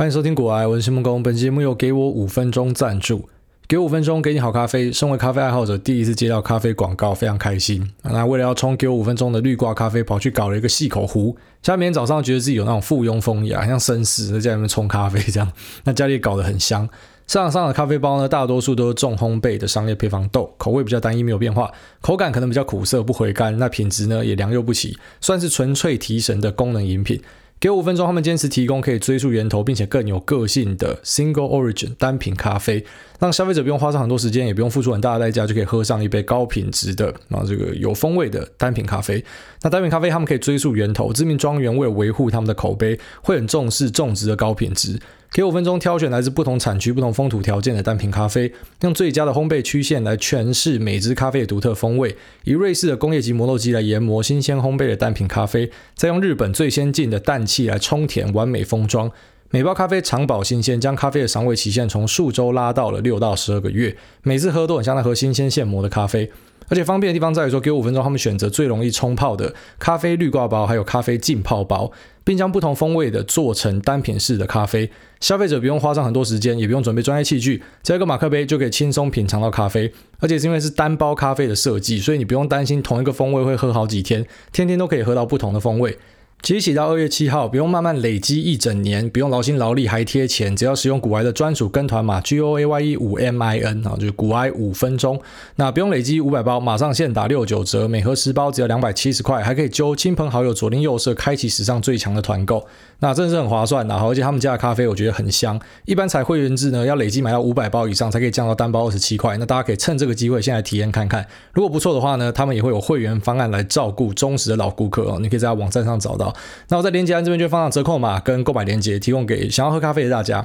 欢迎收听股癌，我是谢孟恭。本节目由给我五分钟赞助，给我五分钟，给你好咖啡。身为咖啡爱好者，第一次接到咖啡广告，非常开心。那为了要冲给我五分钟的绿挂咖啡，跑去搞了一个细口壶。下面早上觉得自己有那种附庸风雅，像绅士在家里面冲咖啡这样。那家里搞得很香。市场上的咖啡包呢，大多数都是重烘焙的商业配方豆，口味比较单一，没有变化，口感可能比较苦涩，不回甘。那品质呢，也良莠不齐，算是纯粹提神的功能饮品。给五分钟，他们坚持提供可以追溯源头，并且更有个性的 Single Origin 单品咖啡，让消费者不用花上很多时间，也不用付出很大的代价，就可以喝上一杯高品质的啊这个有风味的单品咖啡。那单品咖啡他们可以追溯源头，知名庄园为了维护他们的口碑，会很重视种植的高品质。给五分钟，挑选来自不同产区、不同风土条件的单品咖啡，用最佳的烘焙曲线来诠释每支咖啡的独特风味。以瑞士的工业级磨豆机来研磨新鲜烘焙的单品咖啡，再用日本最先进的氮气来充填，完美封装。每包咖啡长保新鲜，将咖啡的赏味期限从数周拉到了六到十二个月。每次喝都很像在喝新鲜现磨的咖啡。而且方便的地方在于说，给我五分钟，他们选择最容易冲泡的咖啡滤挂包，还有咖啡浸泡包，并将不同风味的做成单品式的咖啡。消费者不用花上很多时间，也不用准备专业器具，加一个马克杯就可以轻松品尝到咖啡。而且是因为是单包咖啡的设计，所以你不用担心同一个风味会喝好几天，天天都可以喝到不同的风味。即起到二月七号，不用慢慢累积一整年，不用劳心劳力还贴钱，只要使用古埃的专属跟团码 G O A Y E 五 M I N 啊，就是古埃五分钟，那不用累积五百包，马上现打六九折，每盒十包只要两百七十块，还可以揪亲朋好友左邻右舍，开启史上最强的团购，那真的是很划算的，而且他们家的咖啡我觉得很香，一般采会员制呢，要累积买到五百包以上才可以降到单包二十七块，那大家可以趁这个机会先来体验看看，如果不错的话呢，他们也会有会员方案来照顾忠实的老顾客哦，你可以在网站上找到，那我在链接栏。这边就放上折扣码跟购买链接，提供给想要喝咖啡的大家。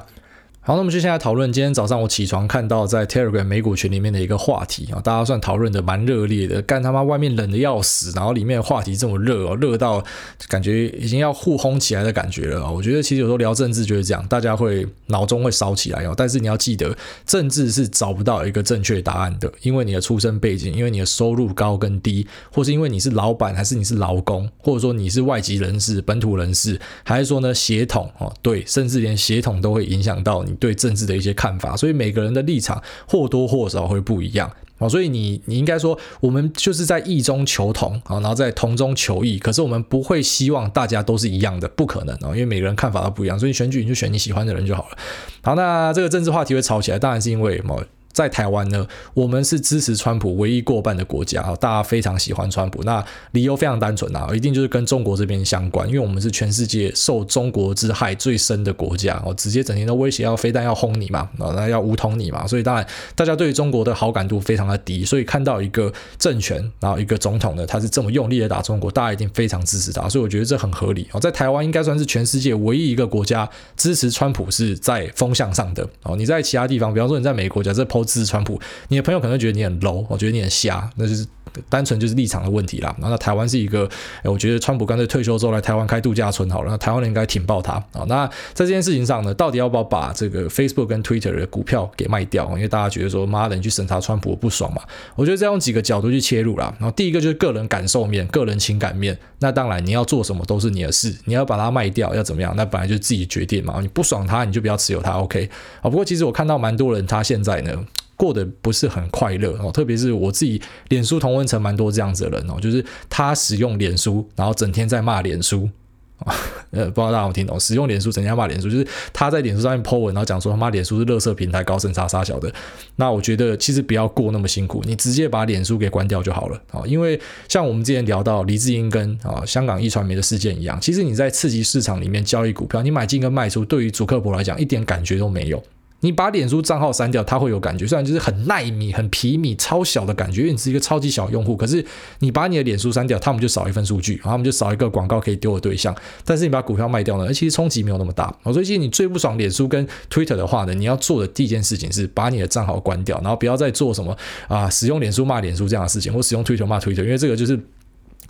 好，那我们就现在讨论今天早上我起床看到在 Telegram 美股群里面的一个话题啊，大家算讨论的蛮热烈的。干他妈外面冷的要死，然后里面的话题这么热哦，热到感觉已经要互轰起来的感觉了啊！我觉得其实有时候聊政治就是这样，大家会脑中会烧起来哦。但是你要记得，政治是找不到一个正确答案的，因为你的出身背景，因为你的收入高跟低，或是因为你是老板还是你是劳工，或者说你是外籍人士、本土人士，还是说呢血统哦？对，甚至连血统都会影响到你。对政治的一些看法，所以每个人的立场或多或少会不一样啊，所以你你应该说，我们就是在异中求同啊，然后在同中求异，可是我们不会希望大家都是一样的，不可能啊，因为每个人看法都不一样，所以选举你就选你喜欢的人就好了。好，那这个政治话题会吵起来，当然是因为什么？在台湾呢，我们是支持川普唯一过半的国家啊，大家非常喜欢川普。那理由非常单纯啊，一定就是跟中国这边相关，因为我们是全世界受中国之害最深的国家哦，直接整天都威胁要飞弹要轰你嘛，那要武统你嘛，所以当然大家对中国的好感度非常的低。所以看到一个政权，然后一个总统呢，他是这么用力的打中国，大家一定非常支持他。所以我觉得这很合理哦，在台湾应该算是全世界唯一一个国家支持川普是在风向上的哦。你在其他地方，比方说你在美国，假设抛支支持川普，你的朋友可能觉得你很 low，我觉得你很瞎，那就是单纯就是立场的问题啦。然后台湾是一个，我觉得川普干脆退休之后来台湾开度假村好了，那台湾人应该挺爆他啊。那在这件事情上呢，到底要不要把这个 Facebook 跟 Twitter 的股票给卖掉？因为大家觉得说，妈的，你去审查川普我不爽嘛。我觉得这样用几个角度去切入啦。然后第一个就是个人感受面、个人情感面。那当然你要做什么都是你的事，你要把它卖掉要怎么样？那本来就是自己决定嘛。你不爽他，你就不要持有它。OK 啊。不过其实我看到蛮多人，他现在呢。过得不是很快乐哦，特别是我自己，脸书同温层蛮多这样子的人哦，就是他使用脸书，然后整天在骂脸书，呃，不知道大家有没有听懂？使用脸书，整天骂脸书，就是他在脸书上面 po 文，然后讲说他妈脸书是垃圾平台，高深差杀小的。那我觉得其实不要过那么辛苦，你直接把脸书给关掉就好了啊。因为像我们之前聊到黎智英跟啊香港一传媒的事件一样，其实你在次级市场里面交易股票，你买进跟卖出，对于祖克伯来讲一点感觉都没有。你把脸书账号删掉，他会有感觉，虽然就是很耐米、很皮米、超小的感觉，因为你是一个超级小用户。可是你把你的脸书删掉，他们就少一份数据，然后他们就少一个广告可以丢的对象。但是你把股票卖掉呢，而其实冲击没有那么大。所以其实你最不爽脸书跟 Twitter 的话呢，你要做的第一件事情是把你的账号关掉，然后不要再做什么啊，使用脸书骂脸书这样的事情，或使用 Twitter 骂 Twitter，因为这个就是。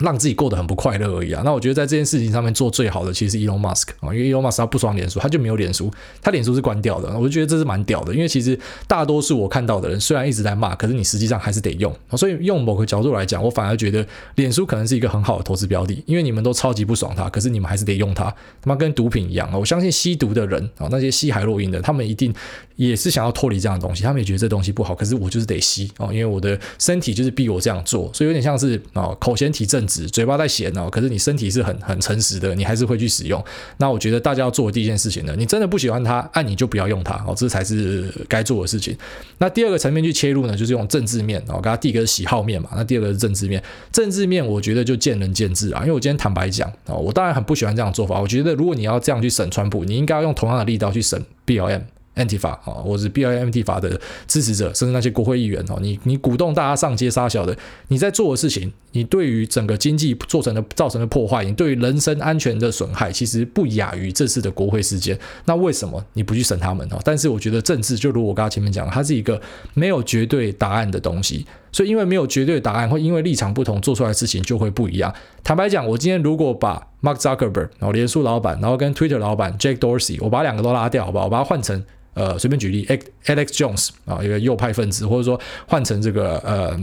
让自己过得很不快乐而已啊！那我觉得在这件事情上面做最好的其实是 Elon Musk 啊，因为 Elon Musk 他不爽脸书，他就没有脸书，他脸书是关掉的。我就觉得这是蛮屌的，因为其实大多数我看到的人虽然一直在骂，可是你实际上还是得用。所以用某个角度来讲，我反而觉得脸书可能是一个很好的投资标的，因为你们都超级不爽它，可是你们还是得用它。他妈跟毒品一样啊！我相信吸毒的人啊，那些吸海洛因的，他们一定也是想要脱离这样的东西，他们也觉得这东西不好，可是我就是得吸啊，因为我的身体就是逼我这样做，所以有点像是啊，口嫌体正直，嘴巴在写。可是你身体是很很诚实的，你还是会去使用。那我觉得大家要做的第一件事情呢，你真的不喜欢它，那你就不要用它哦，这才是该做的事情。那第二个层面去切入呢，就是用政治面哦。刚刚第一个是喜好面嘛，那第二个是政治面。政治面我觉得就见仁见智啊，因为我今天坦白讲啊，我当然很不喜欢这样做法。我觉得如果你要这样去审川普，你应该要用同样的力道去审 BLM。Nt 法啊，或是 B I M T 法的支持者，甚至那些国会议员哦，你你鼓动大家上街杀小的，你在做的事情，你对于整个经济做成的造成的破坏，你对于人身安全的损害，其实不亚于这次的国会事件。那为什么你不去审他们哦？但是我觉得政治，就如我刚刚前面讲，它是一个没有绝对答案的东西，所以因为没有绝对的答案，会因为立场不同做出来的事情就会不一样。坦白讲，我今天如果把 Mark Zuckerberg，然后连书老板，然后跟 Twitter 老板 Jack Dorsey，我把两个都拉掉，好不好？我把它换成。呃，随便举例，Alex Jones 啊，一个右派分子，或者说换成这个呃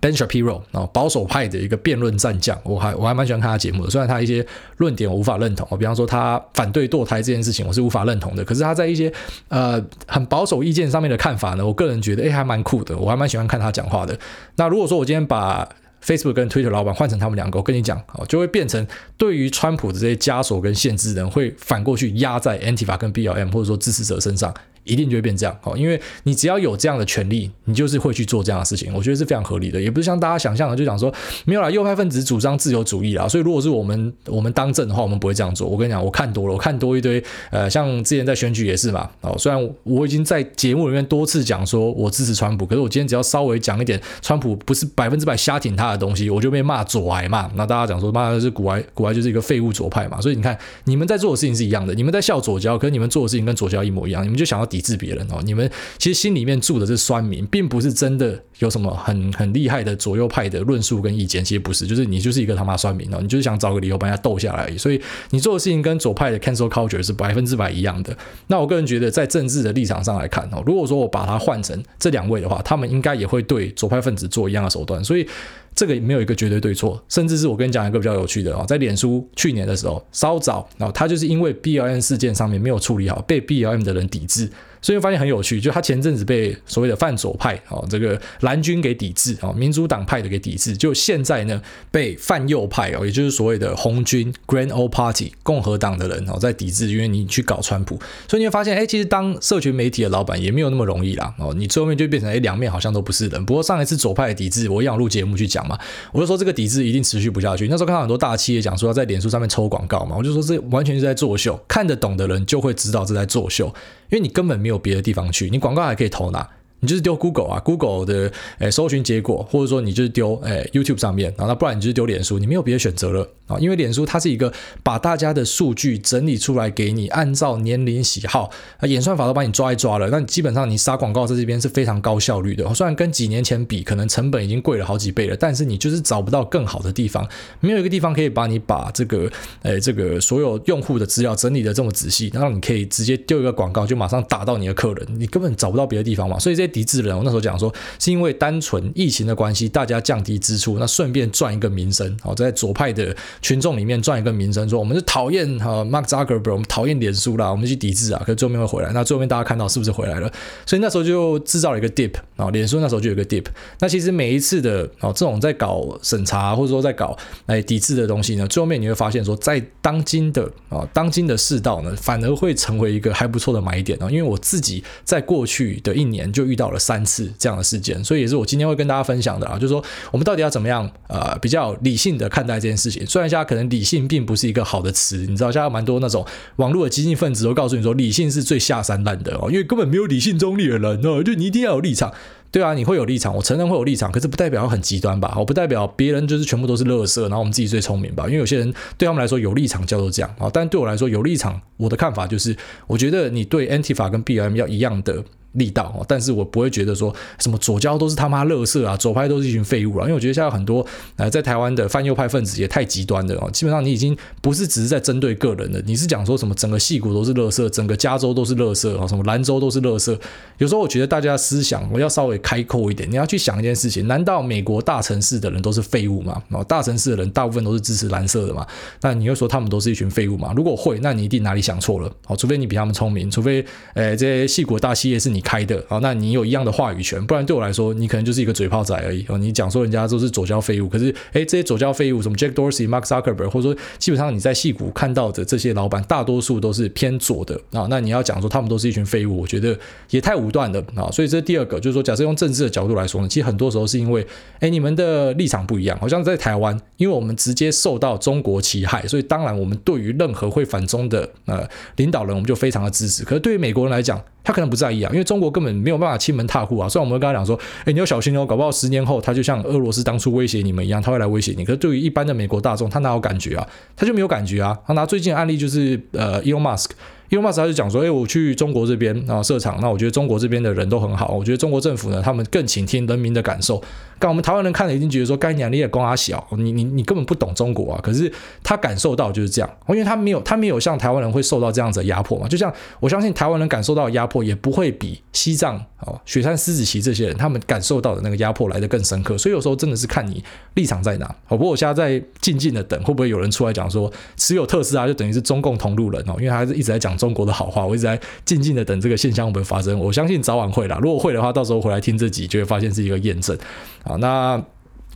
Ben Shapiro 啊，保守派的一个辩论战将，我还我还蛮喜欢看他节目的，虽然他一些论点我无法认同，比方说他反对堕胎这件事情，我是无法认同的，可是他在一些呃很保守意见上面的看法呢，我个人觉得诶还蛮酷的，我还蛮喜欢看他讲话的。那如果说我今天把 Facebook 跟 Twitter 老板换成他们两个，我跟你讲，哦，就会变成对于川普的这些枷锁跟限制人，会反过去压在 Antifa 跟 BLM 或者说支持者身上。一定就会变这样哦，因为你只要有这样的权利，你就是会去做这样的事情。我觉得是非常合理的，也不是像大家想象的，就讲说没有啦，右派分子主张自由主义啦，所以如果是我们我们当政的话，我们不会这样做。我跟你讲，我看多了，我看多一堆，呃，像之前在选举也是嘛，哦，虽然我已经在节目里面多次讲说我支持川普，可是我今天只要稍微讲一点川普不是百分之百瞎挺他的东西，我就被骂左癌嘛。那大家讲说骂的是古癌，古癌就是一个废物左派嘛。所以你看，你们在做的事情是一样的，你们在笑左胶，可是你们做的事情跟左胶一模一样，你们就想要抵制别人哦。你们其实心里面住的是酸民，并不是真的有什么很很厉害的左右派的论述跟意见，其实不是，就是你就是一个他妈酸民哦，你就是想找个理由把人家斗下来而已。所以你做的事情跟左派的 cancel culture 是百分之百一样的。那我个人觉得，在政治的立场上来看哦，如果说我把它换成这两位的话，他们应该也会对左派分子做一样的手段。所以这个没有一个绝对对错，甚至是我跟你讲一个比较有趣的哦，在脸书去年的时候稍早，然后他就是因为 BLM 事件上面没有处理好，被 BLM 的人抵制。所以发现很有趣，就他前阵子被所谓的泛左派哦，这个蓝军给抵制哦，民主党派的给抵制，就现在呢被泛右派哦，也就是所谓的红军 Grand Old Party 共和党的人哦在抵制，因为你去搞川普，所以你会发现，哎，其实当社群媒体的老板也没有那么容易啦哦，你最后面就变成哎两面好像都不是人。不过上一次左派的抵制，我一样录节目去讲嘛，我就说这个抵制一定持续不下去。那时候看到很多大企业讲说要在脸书上面抽广告嘛，我就说这完全是在作秀，看得懂的人就会知道这在作秀。因为你根本没有有别的地方去，你广告还可以投哪？你就是丢 Google 啊，Google 的诶搜寻结果，或者说你就是丢诶 YouTube 上面，然后那不然你就是丢脸书，你没有别的选择了。啊，因为脸书它是一个把大家的数据整理出来给你，按照年龄喜好，演算法都把你抓一抓了，那你基本上你撒广告在这边是非常高效率的，虽然跟几年前比可能成本已经贵了好几倍了，但是你就是找不到更好的地方，没有一个地方可以把你把这个诶这个所有用户的资料整理的这么仔细，然后你可以直接丢一个广告就马上打到你的客人，你根本找不到别的地方嘛，所以这。抵制人，我那时候讲说，是因为单纯疫情的关系，大家降低支出，那顺便赚一个名声，好，在左派的群众里面赚一个名声，说我们是讨厌哈 Mark Zuckerberg，我们讨厌脸书啦，我们去抵制啊，可是最后面会回来，那最后面大家看到是不是回来了？所以那时候就制造了一个 dip 啊，脸书那时候就有一个 dip。那其实每一次的哦，这种在搞审查或者说在搞来抵制的东西呢，最后面你会发现说，在当今的啊，当今的世道呢，反而会成为一个还不错的买点啊，因为我自己在过去的一年就遇到了三次这样的事件，所以也是我今天会跟大家分享的啊，就是说我们到底要怎么样呃比较理性的看待这件事情。虽然现在可能理性并不是一个好的词，你知道现在蛮多那种网络的激进分子都告诉你说理性是最下三滥的哦，因为根本没有理性中立的人哦，就你一定要有立场。对啊，你会有立场，我承认会有立场，可是不代表很极端吧？我不代表别人就是全部都是垃圾，然后我们自己最聪明吧？因为有些人对他们来说有立场叫做这样啊，但对我来说有立场，我的看法就是，我觉得你对 Antifa 跟 BLM 要一样的力道哦，但是我不会觉得说什么左交都是他妈垃圾啊，左派都是一群废物啊，因为我觉得现在很多呃在台湾的泛右派分子也太极端了哦，基本上你已经不是只是在针对个人了，你是讲说什么整个矽谷都是垃圾，整个加州都是垃圾啊，什么兰州都是垃圾。有时候我觉得大家思想我要稍微开阔一点，你要去想一件事情，难道美国大城市的人都是废物吗？哦，大城市的人大部分都是支持蓝色的嘛？那你又说他们都是一群废物吗？如果会，那你一定哪里想错了哦，除非你比他们聪明，除非呃这些矽谷大企业是你开的啊，那。你有一样的话语权，不然对我来说，你可能就是一个嘴炮仔而已哦。你讲说人家都是左交废物，可是诶，这些左交废物，什么 Jack Dorsey、Mark Zuckerberg，或者说基本上你在戏股看到的这些老板，大多数都是偏左的啊。那你要讲说他们都是一群废物，我觉得也太武断了啊。所以这是第二个，就是说，假设用政治的角度来说呢，其实很多时候是因为诶，你们的立场不一样。好像在台湾，因为我们直接受到中国其害，所以当然我们对于任何会反中的呃领导人，我们就非常的支持。可是对于美国人来讲，他可能不在意啊，因为中国根本没有办法欺门踏户啊。虽然我们会跟他讲说，哎，你要小心哦，搞不好十年后他就像俄罗斯当初威胁你们一样，他会来威胁你。可是对于一般的美国大众，他哪有感觉啊？他就没有感觉啊。他拿最近的案例就是呃，Elon Musk。伊隆马斯他就讲说，哎，我去中国这边啊设厂，那我觉得中国这边的人都很好，我觉得中国政府呢，他们更倾听人民的感受。但我们台湾人看了，已经觉得说，干娘你也光阿小，你你你根本不懂中国啊。可是他感受到就是这样，因为他没有他没有像台湾人会受到这样子的压迫嘛。就像我相信台湾人感受到的压迫，也不会比西藏哦雪山狮子旗这些人他们感受到的那个压迫来得更深刻。所以有时候真的是看你立场在哪。好，不过我现在在静静的等，会不会有人出来讲说，持有特斯拉就等于是中共同路人哦？因为他是一直在讲。中国的好话，我一直在静静的等这个现象会不会发生。我相信早晚会啦。如果会的话，到时候回来听这集就会发现是一个验证。好，那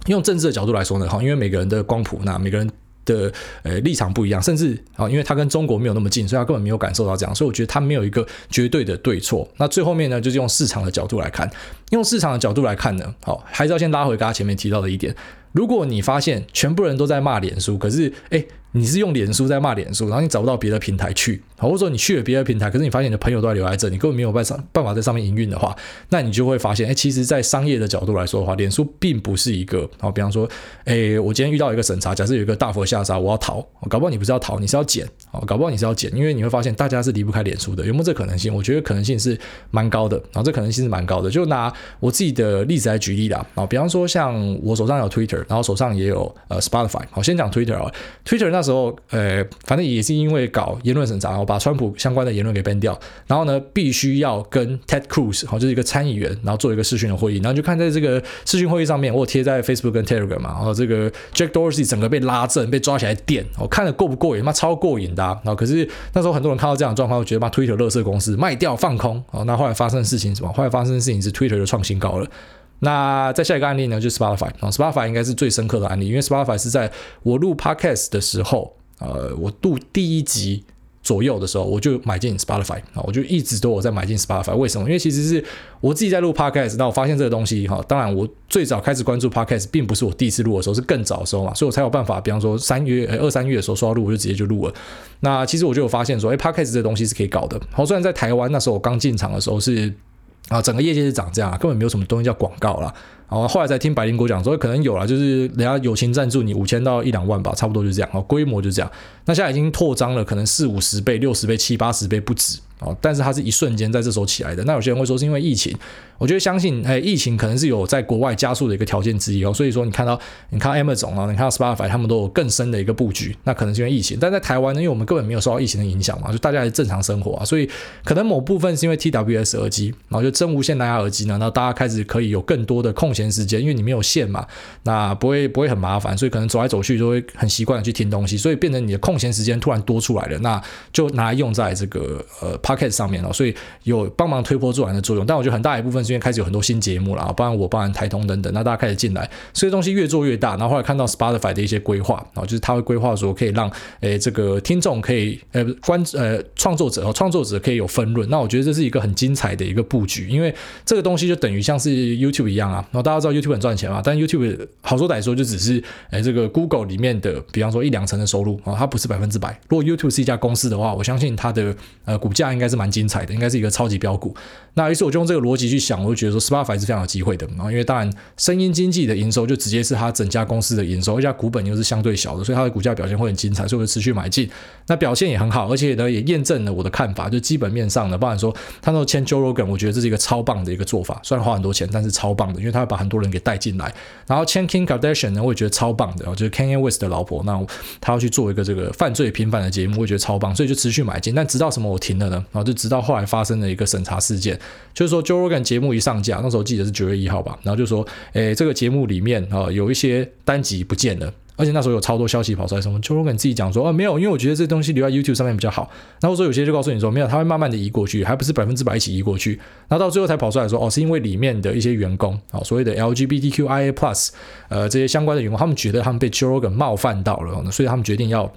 用政治的角度来说呢，哈，因为每个人的光谱，那每个人的呃立场不一样，甚至啊，因为他跟中国没有那么近，所以他根本没有感受到这样。所以我觉得他没有一个绝对的对错。那最后面呢，就是用市场的角度来看，用市场的角度来看呢，好，还是要先拉回刚刚前面提到的一点。如果你发现全部人都在骂脸书，可是诶你是用脸书在骂脸书，然后你找不到别的平台去，或者说你去了别的平台，可是你发现你的朋友都在留在这，你根本没有办法办法在上面营运的话，那你就会发现，哎，其实，在商业的角度来说的话，脸书并不是一个，好，比方说，哎，我今天遇到一个审查，假设有一个大佛下杀，我要逃，搞不好你不是要逃，你是要减，哦，搞不好你是要减，因为你会发现大家是离不开脸书的，有没有这可能性？我觉得可能性是蛮高的，然后这可能性是蛮高的。就拿我自己的例子来举例啦，啊，比方说像我手上有 Twitter，然后手上也有呃 Spotify，好，先讲 Twitter 啊，Twitter 那时候，呃。反正也是因为搞言论审查，然后把川普相关的言论给 ban 掉，然后呢，必须要跟 Ted Cruz 好，就是一个参议员，然后做一个视讯的会议，然后就看在这个视讯会议上面，我贴在 Facebook 跟 Telegram 嘛，然后这个 Jack Dorsey 整个被拉正，被抓起来电，我看了过不过瘾？妈超过瘾的啊！然后可是那时候很多人看到这样的状况，我觉得妈 Twitter 垃圾公司卖掉放空，哦，那后来发生的事情什么？后来发生的事情是 Twitter 就创新高了。那再下一个案例呢，就是 Spotify 啊，Spotify 应该是最深刻的案例，因为 Spotify 是在我录 Podcast 的时候。呃，我录第一集左右的时候，我就买进 Spotify 啊，我就一直都有在买进 Spotify。为什么？因为其实是我自己在录 Podcast，那我发现这个东西哈，当然我最早开始关注 Podcast，并不是我第一次录的时候，是更早的时候嘛，所以我才有办法，比方说三月二三月的时候说要录，我就直接就录了。那其实我就有发现说，哎，Podcast 这个东西是可以搞的。好，虽然在台湾那时候我刚进场的时候是啊，整个业界是长这样，根本没有什么东西叫广告了。然后后来才听白灵果讲说，可能有了，就是人家友情赞助你五千到一两万吧，差不多就这样，哦，规模就这样。那现在已经扩张了，可能四五十倍、六十倍、七八十倍不止。哦，但是它是一瞬间在这时候起来的。那有些人会说是因为疫情，我觉得相信，哎，疫情可能是有在国外加速的一个条件之一哦。所以说，你看到，你看 Amazon 啊，你看到 Spotify，他们都有更深的一个布局。那可能是因为疫情，但在台湾呢，因为我们根本没有受到疫情的影响嘛，就大家还是正常生活啊，所以可能某部分是因为 TWS 耳机，然后就真无线蓝牙耳机呢，然后大家开始可以有更多的空空闲时间，因为你没有线嘛，那不会不会很麻烦，所以可能走来走去就会很习惯的去听东西，所以变成你的空闲时间突然多出来了，那就拿来用在这个呃 pocket 上面了，所以。有帮忙推波助澜的作用，但我觉得很大一部分是因为开始有很多新节目了，包含我，包含台通等等，那大家开始进来，所以东西越做越大。然后后来看到 Spotify 的一些规划，啊，就是他会规划说可以让诶这个听众可以呃观呃创作者和创作者可以有分润。那我觉得这是一个很精彩的一个布局，因为这个东西就等于像是 YouTube 一样啊。大家知道 YouTube 很赚钱嘛，但 YouTube 好说歹说就只是诶这个 Google 里面的，比方说一两成的收入啊，它不是百分之百。如果 YouTube 是一家公司的话，我相信它的呃股价应该。是蛮精彩的，应该是一个超级标股。那于是我就用这个逻辑去想，我就觉得说 Spotify 是非常有机会的。然后因为当然声音经济的营收就直接是它整家公司的营收，一家股本又是相对小的，所以它的股价表现会很精彩，所以我就持续买进。那表现也很好，而且呢也验证了我的看法，就基本面上呢，包含说他那签 Joe Rogan，我觉得这是一个超棒的一个做法，虽然花很多钱，但是超棒的，因为他会把很多人给带进来。然后 Chanking Kardashian 呢，我也觉得超棒的，就是 Kanye West 的老婆，那他要去做一个这个犯罪频繁的节目，我也觉得超棒，所以就持续买进。但直到什么我停了呢？然后就直到后来发生了一个审查事件，就是说 Joe Rogan 节目一上架，那时候记得是九月一号吧，然后就说，诶，这个节目里面啊有一些单集不见了，而且那时候有超多消息跑出来，什么 Joe Rogan 自己讲说，啊没有，因为我觉得这东西留在 YouTube 上面比较好。然后说有些就告诉你说，没有，他会慢慢的移过去，还不是百分之百一起移过去。然后到最后才跑出来说，哦，是因为里面的一些员工啊，所谓的 LGBTQIA Plus，呃，这些相关的员工，他们觉得他们被 Joe Rogan 冒犯到了，所以他们决定要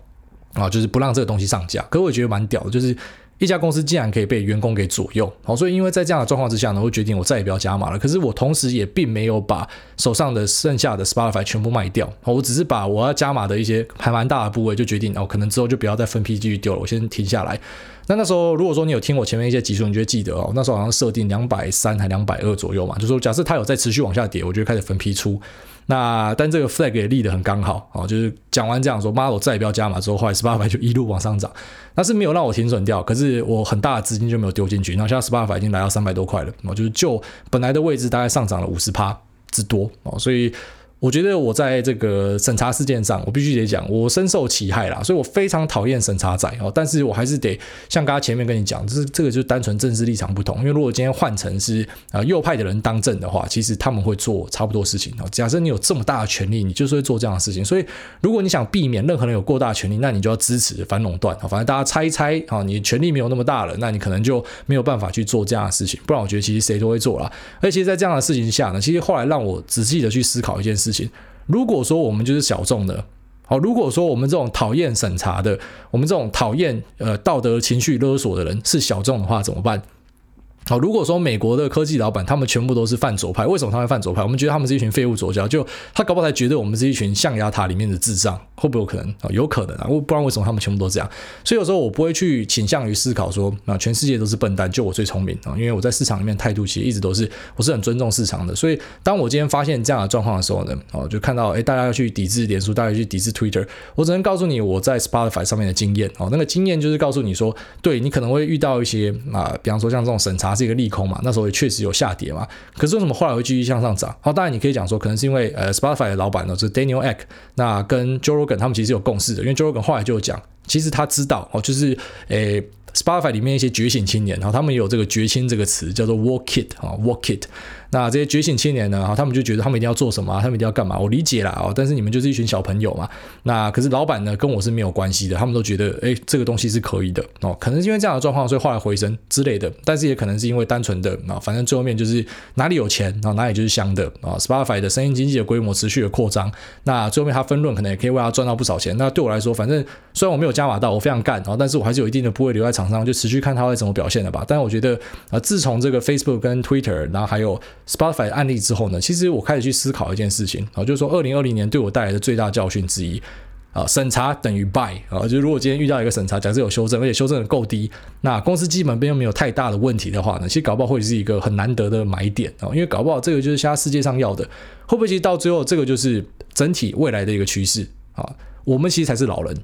啊，就是不让这个东西上架。可我觉得蛮屌的，就是。一家公司竟然可以被员工给左右，好，所以因为在这样的状况之下呢，我决定我再也不要加码了。可是我同时也并没有把手上的剩下的 Spotify 全部卖掉，我只是把我要加码的一些还蛮大的部位就决定哦，可能之后就不要再分批继续丢了，我先停下来。那那时候如果说你有听我前面一些集数，你就会记得哦，那时候好像设定两百三还两百二左右嘛，就说假设它有在持续往下跌，我就开始分批出。那但这个 flag 也立得很刚好哦，就是讲完这样说，妈，我再也不要加码之后，后来 Spotify 就一路往上涨，但是没有让我停损掉，可是我很大的资金就没有丢进去，那现在 Spotify 已经来到三百多块了，哦就是就本来的位置大概上涨了五十趴之多哦，所以。我觉得我在这个审查事件上，我必须得讲，我深受其害啦，所以我非常讨厌审查仔哦。但是我还是得像刚刚前面跟你讲，就是这个就单纯政治立场不同。因为如果今天换成是呃右派的人当政的话，其实他们会做差不多事情哦。假设你有这么大的权力，你就是会做这样的事情。所以如果你想避免任何人有过大权力，那你就要支持反垄断啊。反正大家猜一猜啊，你权力没有那么大了，那你可能就没有办法去做这样的事情。不然我觉得其实谁都会做啦。而且在这样的事情下呢，其实后来让我仔细的去思考一件事事情。如果说我们就是小众的，好，如果说我们这种讨厌审查的，我们这种讨厌呃道德情绪勒索的人是小众的话，怎么办？好，如果说美国的科技老板他们全部都是泛左派，为什么他会泛左派？我们觉得他们是一群废物左胶，就他搞不好才觉得我们是一群象牙塔里面的智障，会不会有可能啊？有可能啊，不然为什么他们全部都这样？所以有时候我不会去倾向于思考说啊，全世界都是笨蛋，就我最聪明啊，因为我在市场里面态度其实一直都是我是很尊重市场的。所以当我今天发现这样的状况的时候呢，哦，就看到诶，大家要去抵制脸书，大家去抵制 Twitter，我只能告诉你我在 Spotify 上面的经验哦，那个经验就是告诉你说，对你可能会遇到一些啊，比方说像这种审查是一个利空嘛，那。时候也确实有下跌嘛，可是为什么后来会继续向上涨？好，当然你可以讲说，可能是因为呃，Spotify 的老板呢，就是 Daniel Ek，那跟 Joe Rogan 他们其实有共识的，因为 Joe Rogan 后来就有讲，其实他知道哦，就是诶。Spotify 里面一些觉醒青年，然后他们有这个“觉青”这个词，叫做 “woke it” 啊，“woke it”。那这些觉醒青年呢，他们就觉得他们一定要做什么，他们一定要干嘛？我理解啦，哦，但是你们就是一群小朋友嘛。那可是老板呢，跟我是没有关系的，他们都觉得，哎，这个东西是可以的哦。可能是因为这样的状况，所以后来回升之类的。但是也可能是因为单纯的啊，反正最后面就是哪里有钱啊，哪里就是香的啊。Spotify 的声音经济的规模持续的扩张，那最后面他分润可能也可以为他赚到不少钱。那对我来说，反正虽然我没有加码到，我非常干啊，但是我还是有一定的部位留在场上，就持续看他会怎么表现的吧。但是我觉得啊，自从这个 Facebook 跟 Twitter，然后还有 Spotify 的案例。之后呢，其实我开始去思考一件事情啊，就是说，二零二零年对我带来的最大教训之一啊，审查等于 buy 啊，就是如果今天遇到一个审查，假设有修正，而且修正的够低，那公司基本面又没有太大的问题的话呢，其实搞不好会是一个很难得的买点啊，因为搞不好这个就是现在世界上要的，会不会其实到最后这个就是整体未来的一个趋势啊？我们其实才是老人。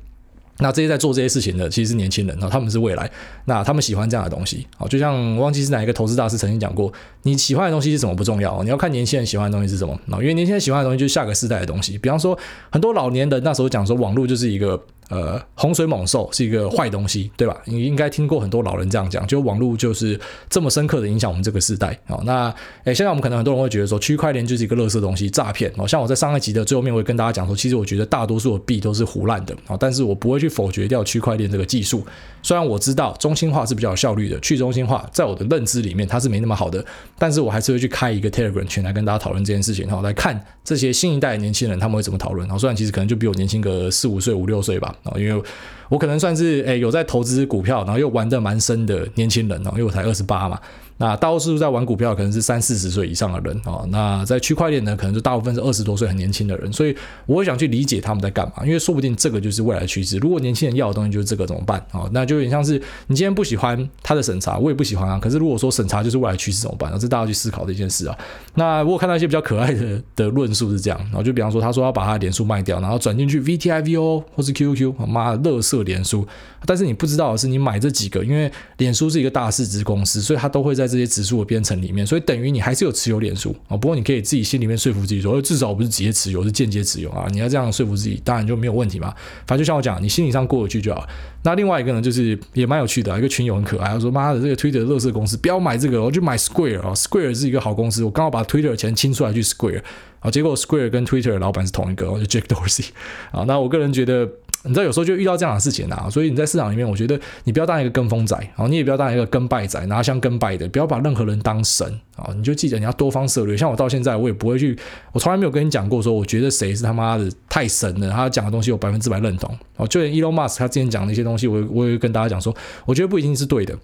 那这些在做这些事情的，其实是年轻人啊，他们是未来，那他们喜欢这样的东西，好，就像忘记是哪一个投资大师曾经讲过，你喜欢的东西是什么不重要，你要看年轻人喜欢的东西是什么，因为年轻人喜欢的东西就是下个世代的东西，比方说很多老年人那时候讲说网络就是一个。呃，洪水猛兽是一个坏东西，对吧？你应该听过很多老人这样讲，就网络就是这么深刻的影响我们这个时代啊。那诶，现在我们可能很多人会觉得说，区块链就是一个垃圾东西，诈骗哦。像我在上一集的最后面，我会跟大家讲说，其实我觉得大多数的币都是胡烂的啊，但是我不会去否决掉区块链这个技术。虽然我知道中心化是比较有效率的，去中心化在我的认知里面它是没那么好的，但是我还是会去开一个 Telegram 群来跟大家讨论这件事情，然后来看这些新一代的年轻人他们会怎么讨论。然后虽然其实可能就比我年轻个四五岁、五六岁吧，然后，因为。我可能算是诶有在投资股票，然后又玩得蛮深的年轻人哦，因为我才二十八嘛。那大多数在玩股票可能是三四十岁以上的人哦，那在区块链呢，可能就大部分是二十多岁很年轻的人，所以我会想去理解他们在干嘛，因为说不定这个就是未来趋势。如果年轻人要的东西就是这个怎么办啊？那就有点像是你今天不喜欢他的审查，我也不喜欢啊。可是如果说审查就是未来趋势怎么办？这是大家去思考的一件事啊。那我看到一些比较可爱的的论述是这样，然后就比方说他说要把他的脸书卖掉，然后转进去 VTIVO 或是 QQ，妈的，垃圾脸书。但是你不知道的是，你买这几个，因为脸书是一个大市值公司，所以它都会在在这些指数的编程里面，所以等于你还是有持有脸书啊。不过你可以自己心里面说服自己说，至少我不是直接持有，是间接持有啊。你要这样说服自己，当然就没有问题嘛。反正就像我讲，你心理上过得去就好。那另外一个呢，就是也蛮有趣的，一个群友很可爱，他说：“妈的，这个 Twitter 垃圾公司，不要买这个，我就买 Square 啊，Square 是一个好公司。我刚好把 Twitter 的钱清出来去 Square 啊，结果 Square 跟 Twitter 的老板是同一个，就 Jack Dorsey 啊。那我个人觉得。”你知道有时候就遇到这样的事情啊，所以你在市场里面，我觉得你不要当一个跟风仔，然后你也不要当一个跟拜仔，拿香跟拜的，不要把任何人当神啊！你就记得你要多方策略。像我到现在，我也不会去，我从来没有跟你讲过说，我觉得谁是他妈的太神了，他讲的东西我百分之百认同。哦，就连 Elon Musk 他之前讲的一些东西，我我也跟大家讲说，我觉得不一定是对的。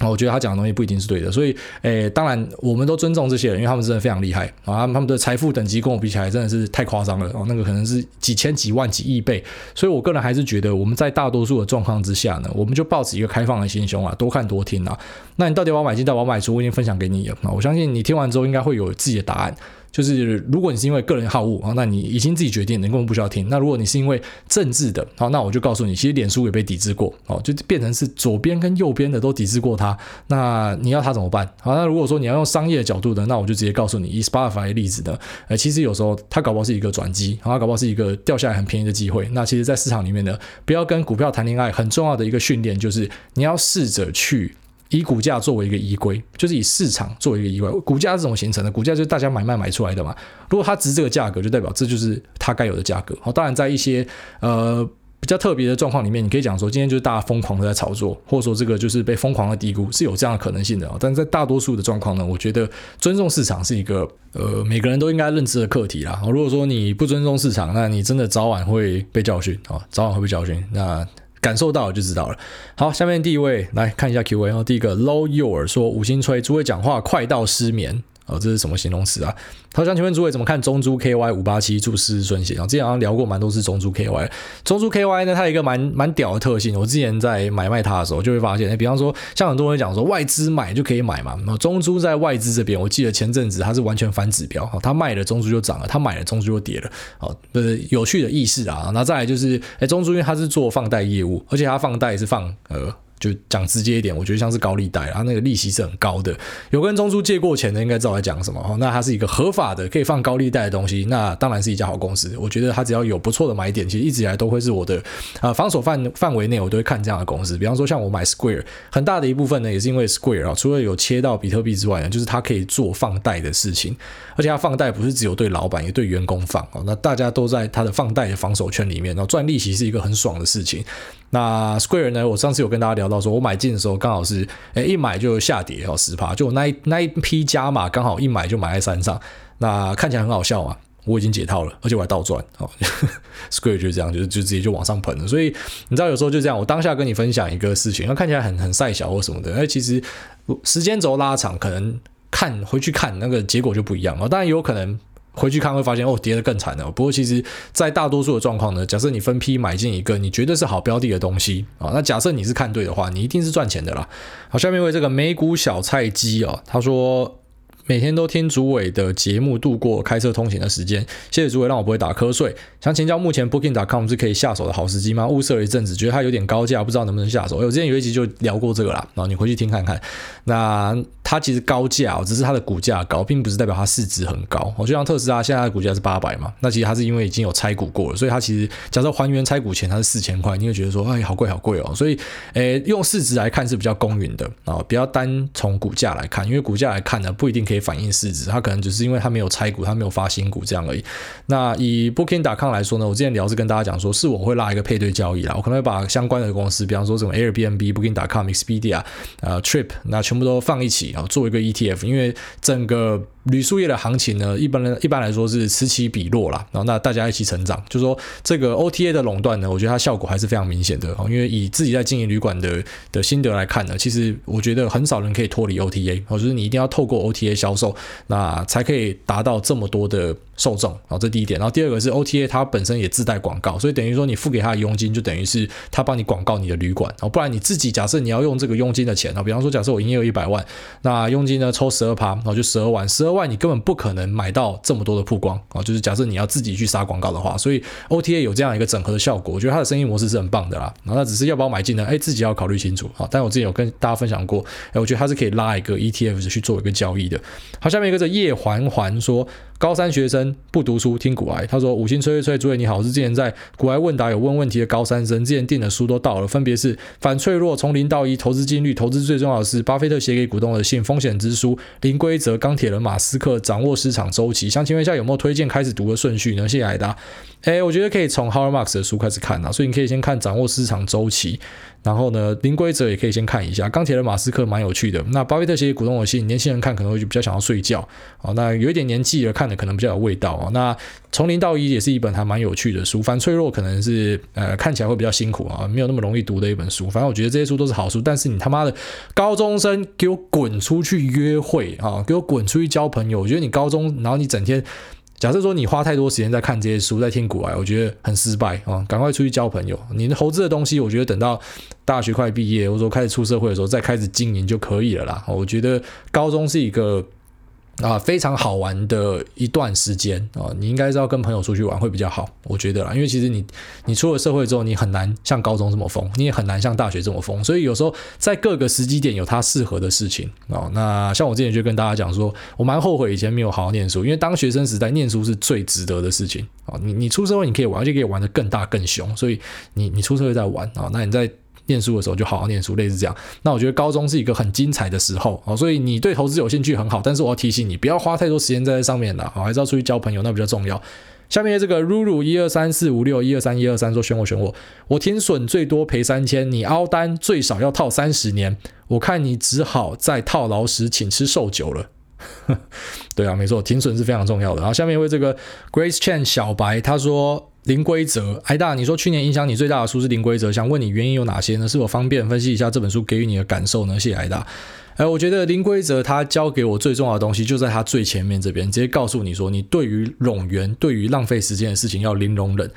我觉得他讲的东西不一定是对的，所以，诶，当然我们都尊重这些人，因为他们真的非常厉害啊，他们的财富等级跟我比起来真的是太夸张了哦，那个可能是几千几万几亿倍，所以我个人还是觉得我们在大多数的状况之下呢，我们就抱持一个开放的心胸啊，多看多听啊。那你到底要买进，到底要买出，我已经分享给你了啊，我相信你听完之后应该会有自己的答案。就是如果你是因为个人好恶啊，那你已经自己决定，你根本不需要听。那如果你是因为政治的，好，那我就告诉你，其实脸书也被抵制过，哦，就变成是左边跟右边的都抵制过它。那你要它怎么办？好，那如果说你要用商业的角度的，那我就直接告诉你，以 Spotify 例子呢，呃，其实有时候它搞不好是一个转机，它搞不好是一个掉下来很便宜的机会。那其实，在市场里面呢，不要跟股票谈恋爱，很重要的一个训练就是你要试着去。以股价作为一个依归，就是以市场作为一个依归。股价是怎么形成的？股价就是大家买卖买出来的嘛。如果它值这个价格，就代表这就是它该有的价格。好，当然在一些呃比较特别的状况里面，你可以讲说今天就是大家疯狂的在炒作，或者说这个就是被疯狂的低估，是有这样的可能性的。但在大多数的状况呢，我觉得尊重市场是一个呃每个人都应该认知的课题啦。如果说你不尊重市场，那你真的早晚会被教训啊，早晚会被教训。那。感受到了就知道了。好，下面第一位来看一下 Q&A 哦。第一个 Low Your 说五星吹，诸位讲话快到失眠。哦，这是什么形容词啊？好，想请问诸位怎么看中珠 KY 五八七？祝事事顺心啊！之前好像聊过蛮多次中珠 KY。中珠 KY 呢，它有一个蛮蛮屌的特性。我之前在买卖它的时候，就会发现，比方说，像很多人讲说外资买就可以买嘛。那中珠在外资这边，我记得前阵子它是完全反指标，它卖了中珠就涨了，它买了中珠就跌了。哦，就是有趣的意思啊。那再来就是，哎，中珠因为它是做放贷业务，而且它放贷是放呃。就讲直接一点，我觉得像是高利贷，它那个利息是很高的。有跟中租借过钱的，应该知道在讲什么。那它是一个合法的，可以放高利贷的东西，那当然是一家好公司。我觉得它只要有不错的买点，其实一直以来都会是我的啊防守范范围内，我都会看这样的公司。比方说像我买 Square，很大的一部分呢，也是因为 Square 啊，除了有切到比特币之外呢，就是它可以做放贷的事情，而且它放贷不是只有对老板，也对员工放哦。那大家都在它的放贷的防守圈里面，然后赚利息是一个很爽的事情。那 Square 呢？我上次有跟大家聊到说，我买进的时候刚好是，哎，一买就下跌哦，十趴，就我那一那一批加码刚好一买就买在山上，那看起来很好笑嘛，我已经解套了，而且我还倒赚哦。Square 就是这样，就是就直接就往上喷了。所以你知道有时候就这样，我当下跟你分享一个事情，那看起来很很赛小或什么的，哎，其实时间轴拉长，可能看回去看那个结果就不一样了。当然也有可能。回去看会发现哦，跌得更惨了。不过其实，在大多数的状况呢，假设你分批买进一个你觉得是好标的的东西啊，那假设你是看对的话，你一定是赚钱的啦。好，下面一位这个美股小菜鸡啊，他说。每天都听主委的节目度过开车通勤的时间，谢谢主委让我不会打瞌睡。想请教，目前 Booking.com 是可以下手的好时机吗？物色了一阵子，觉得它有点高价，不知道能不能下手。我之前有一集就聊过这个啦，然后你回去听看看。那它其实高价，只是它的股价高，并不是代表它市值很高。我就像特斯拉现在的股价是八百嘛，那其实它是因为已经有拆股过了，所以它其实假设还原拆股前它是四千块，你会觉得说，哎，好贵好贵哦。所以，诶，用市值来看是比较公允的啊，不要单从股价来看，因为股价来看呢，不一定可以。反映市值，它可能只是因为它没有拆股，它没有发新股这样而已。那以 Booking.com 来说呢，我之前聊是跟大家讲说，是我会拉一个配对交易啦，我可能会把相关的公司，比方说什么 Airbnb、Booking.com、Expedia、呃 Trip，那全部都放一起啊，做一个 ETF，因为整个。铝树业的行情呢，一般人一般来说是此起彼落啦，然后那大家一起成长，就说这个 OTA 的垄断呢，我觉得它效果还是非常明显的哦。因为以自己在经营旅馆的的心得来看呢，其实我觉得很少人可以脱离 OTA，哦，就是你一定要透过 OTA 销售，那才可以达到这么多的受众啊，这第一点。然后第二个是 OTA 它本身也自带广告，所以等于说你付给他的佣金就等于是他帮你广告你的旅馆哦，不然你自己假设你要用这个佣金的钱啊，比方说假设我营业额一百万，那佣金呢抽十二趴，然后就十二万，十二万你根本不可能买到这么多的曝光啊，就是假设你要自己去杀广告的话，所以 OTA 有这样一个整合的效果，我觉得它的生意模式是很棒的啦。然后那只是要不要买进呢？哎，自己要考虑清楚啊。但我之前有跟大家分享过，哎，我觉得它是可以拉一个 ETF 去做一个交易的。好，下面一个是叶环环说。高三学生不读书听股癌，他说五星吹吹吹，主委你好，我是之前在股癌问答有问问题的高三生，之前订的书都到了，分别是反脆弱从零到一，投资金率，投资最重要的是巴菲特写给股东的信，风险之书，零规则，钢铁人马斯克，掌握市场周期，想请问一下有没有推荐开始读的顺序呢？谢谢艾达。哎，我觉得可以从 h o w a r Marks 的书开始看啊，所以你可以先看掌握市场周期。然后呢，零规则也可以先看一下。钢铁人马斯克蛮有趣的。那巴菲特写股东的信，年轻人看可能会比较想要睡觉哦。那有一点年纪了看的可能比较有味道哦。那从零到一也是一本还蛮有趣的书。反脆弱可能是呃看起来会比较辛苦啊，没有那么容易读的一本书。反正我觉得这些书都是好书。但是你他妈的高中生给我滚出去约会啊，给我滚出去交朋友。我觉得你高中，然后你整天。假设说你花太多时间在看这些书，在听股癌，我觉得很失败啊！赶快出去交朋友。你的投资的东西，我觉得等到大学快毕业，或者说开始出社会的时候，再开始经营就可以了啦。我觉得高中是一个。啊，非常好玩的一段时间啊，你应该是要跟朋友出去玩会比较好，我觉得啦，因为其实你你出了社会之后，你很难像高中这么疯，你也很难像大学这么疯，所以有时候在各个时机点有它适合的事情啊。那像我之前就跟大家讲说，我蛮后悔以前没有好好念书，因为当学生时代念书是最值得的事情啊。你你出社会你可以玩，而且可以玩得更大更凶，所以你你出社会再玩啊，那你在。念书的时候就好好念书，类似这样。那我觉得高中是一个很精彩的时候啊，所以你对投资有兴趣很好，但是我要提醒你，不要花太多时间在这上面了，好，还是要出去交朋友，那比较重要。下面这个 Ruru 一二三四五六一二三一二三说选我选我，我停损最多赔三千，你凹单最少要套三十年，我看你只好在套牢时请吃寿酒了。对啊，没错，停损是非常重要的。然后下面一位这个 Grace Chen 小白他说。零规则，艾大，你说去年影响你最大的书是零规则，想问你原因有哪些呢？是否方便分析一下这本书给予你的感受呢？谢谢艾大。哎，我觉得零规则它教给我最重要的东西就在它最前面这边，直接告诉你说，你对于冗员、对于浪费时间的事情要零容忍。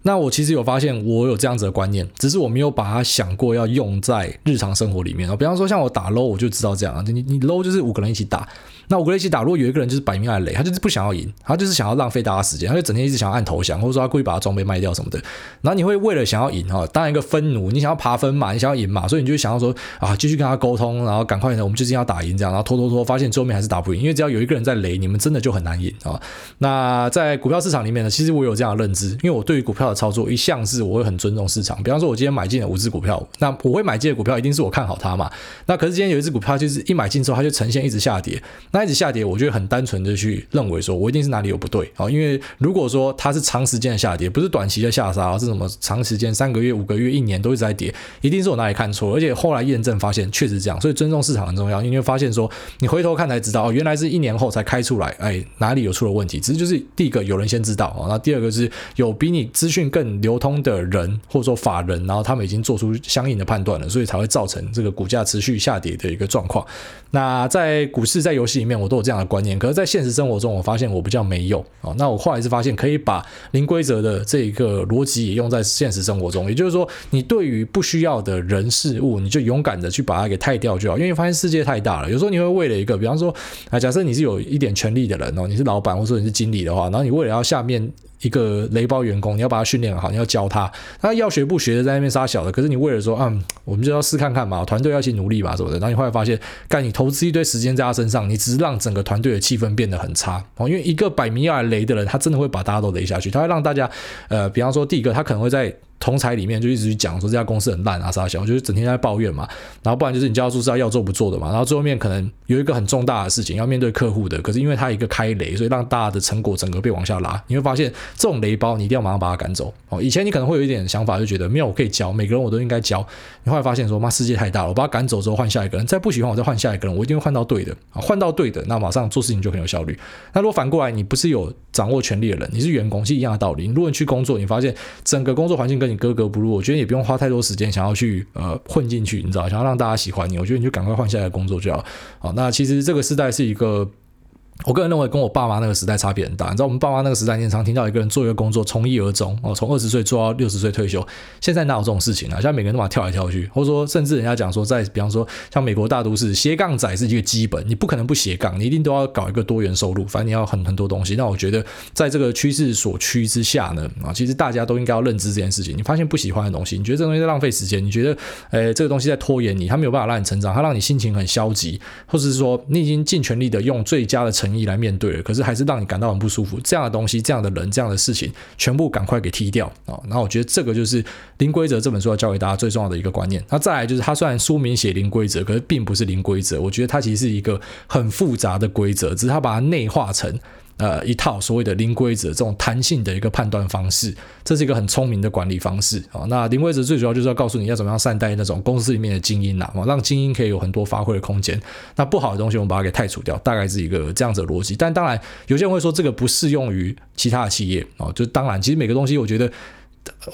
那我其实有发现，我有这样子的观念，只是我没有把它想过要用在日常生活里面啊。比方说像我打 low，我就知道这样啊，你你 low 就是五个人一起打。那五个人一起打，如果有一个人就是摆明来雷，他就是不想要赢，他就是想要浪费大家时间，他就整天一直想要按投降，或者说他故意把他装备卖掉什么的。然后你会为了想要赢哈，当一个分奴，你想要爬分嘛，你想要赢嘛，所以你就想要说啊，继续跟他沟通，然后赶快呢，我们就是要打赢这样，然后拖拖拖，发现最后面还是打不赢，因为只要有一个人在雷，你们真的就很难赢啊。那在股票市场里面呢，其实我有这样的认知，因为我对于股票的操作一向是我会很尊重市场。比方说，我今天买进了五只股票，那我会买进的股票一定是我看好它嘛。那可是今天有一只股票就是一买进之后，它就呈现一直下跌，那一直下跌，我觉得很。单纯的去认为说，我一定是哪里有不对啊？因为如果说它是长时间的下跌，不是短期的下杀，是什么长时间三个月、五个月、一年都一直在跌，一定是我哪里看错。而且后来验证发现确实这样，所以尊重市场很重要。因为发现说，你回头看才知道，哦，原来是一年后才开出来，哎，哪里有出了问题？只是就是第一个有人先知道啊，那第二个是有比你资讯更流通的人或者说法人，然后他们已经做出相应的判断了，所以才会造成这个股价持续下跌的一个状况。那在股市、在游戏面，我都有这样的观念，可是，在现实生活中，我发现我比较没用啊。那我后来是发现，可以把零规则的这一个逻辑也用在现实生活中。也就是说，你对于不需要的人事物，你就勇敢的去把它给汰掉就好。因为发现世界太大了，有时候你会为了一个，比方说啊，假设你是有一点权利的人哦，你是老板或者说你是经理的话，然后你为了要下面。一个雷包员工，你要把他训练好，你要教他，他要学不学的在那边杀小的。可是你为了说，嗯，我们就要试看看嘛，团队要去努力嘛，什么的。然后你后来发现，干你投资一堆时间在他身上，你只是让整个团队的气氛变得很差哦。因为一个摆明要来雷的人，他真的会把大家都雷下去，他会让大家，呃，比方说第一个，他可能会在。同侪里面就一直去讲说这家公司很烂啊啥啥小，就是整天在抱怨嘛。然后不然就是你交出是要做不做的嘛。然后最后面可能有一个很重大的事情要面对客户的，可是因为他一个开雷，所以让大家的成果整个被往下拉。你会发现这种雷包你一定要马上把它赶走哦。以前你可能会有一点想法，就觉得没有我可以教每个人我都应该教。你后来发现说妈世界太大了，我把他赶走之后换下一个人，再不喜欢我再换下一个人，我一定会换到对的啊，换到对的，那马上做事情就很有效率。那如果反过来你不是有掌握权力的人，你是员工，是一样的道理。如果你去工作，你发现整个工作环境跟你格格不入，我觉得也不用花太多时间想要去呃混进去，你知道，想要让大家喜欢你，我觉得你就赶快换下一个工作就好。好，那其实这个时代是一个。我个人认为跟我爸妈那个时代差别很大。你知道我们爸妈那个时代，经常听到一个人做一个工作从一而终哦，从二十岁做到六十岁退休。现在哪有这种事情啊？现在每个人都嘛跳来跳去，或者说甚至人家讲说，在比方说像美国大都市，斜杠仔是一个基本，你不可能不斜杠，你一定都要搞一个多元收入，反正你要很很多东西。那我觉得在这个趋势所趋之下呢，啊，其实大家都应该要认知这件事情。你发现不喜欢的东西，你觉得这东西在浪费时间，你觉得诶这个东西在拖延你，它没有办法让你成长，它让你心情很消极，或者是说你已经尽全力的用最佳的成诚意来面对了。可是还是让你感到很不舒服，这样的东西、这样的人、这样的事情，全部赶快给踢掉啊！那我觉得这个就是《零规则》这本书要教给大家最重要的一个观念。那再来就是，它虽然书名写零规则，可是并不是零规则。我觉得它其实是一个很复杂的规则，只是它把它内化成。呃，一套所谓的零规则这种弹性的一个判断方式，这是一个很聪明的管理方式啊。那零规则最主要就是要告诉你要怎么样善待那种公司里面的精英呐，让精英可以有很多发挥的空间。那不好的东西我们把它给汰除掉，大概是一个这样子的逻辑。但当然，有些人会说这个不适用于其他的企业啊。就当然，其实每个东西我觉得。